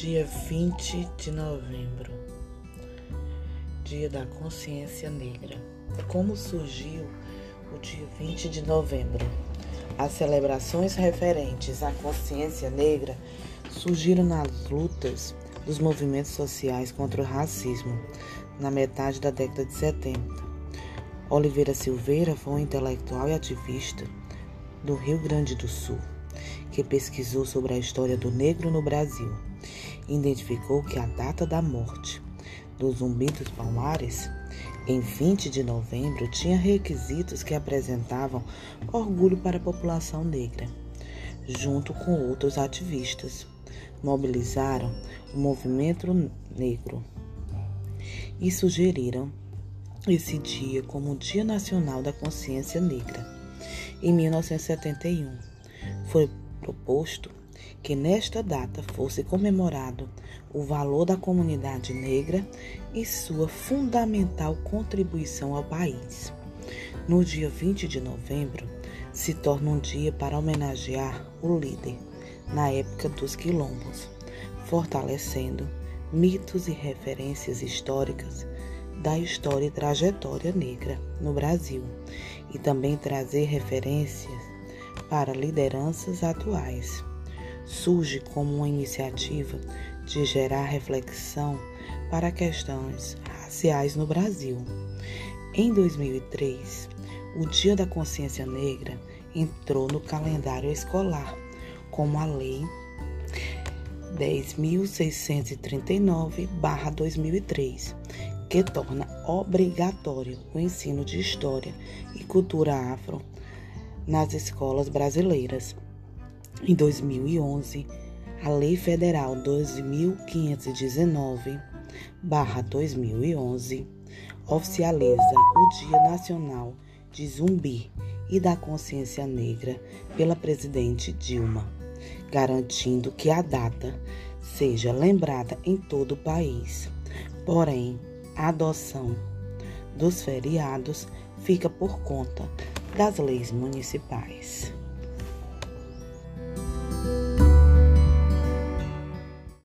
Dia 20 de novembro, Dia da Consciência Negra. Como surgiu o dia 20 de novembro? As celebrações referentes à consciência negra surgiram nas lutas dos movimentos sociais contra o racismo na metade da década de 70. Oliveira Silveira foi um intelectual e ativista do Rio Grande do Sul que pesquisou sobre a história do negro no Brasil identificou que a data da morte do Zumbi dos Palmares, em 20 de novembro, tinha requisitos que apresentavam orgulho para a população negra. Junto com outros ativistas, mobilizaram o movimento negro e sugeriram esse dia como o Dia Nacional da Consciência Negra. Em 1971, foi proposto que nesta data fosse comemorado o valor da comunidade negra e sua fundamental contribuição ao país. No dia 20 de novembro, se torna um dia para homenagear o líder na época dos quilombos, fortalecendo mitos e referências históricas da história e trajetória negra no Brasil e também trazer referências para lideranças atuais surge como uma iniciativa de gerar reflexão para questões raciais no Brasil. Em 2003, o Dia da Consciência Negra entrou no calendário escolar como a Lei 10.639-2003, que torna obrigatório o ensino de História e Cultura Afro nas escolas brasileiras. Em 2011, a Lei Federal 2519-2011 oficializa o Dia Nacional de Zumbi e da Consciência Negra pela presidente Dilma, garantindo que a data seja lembrada em todo o país. Porém, a adoção dos feriados fica por conta das leis municipais.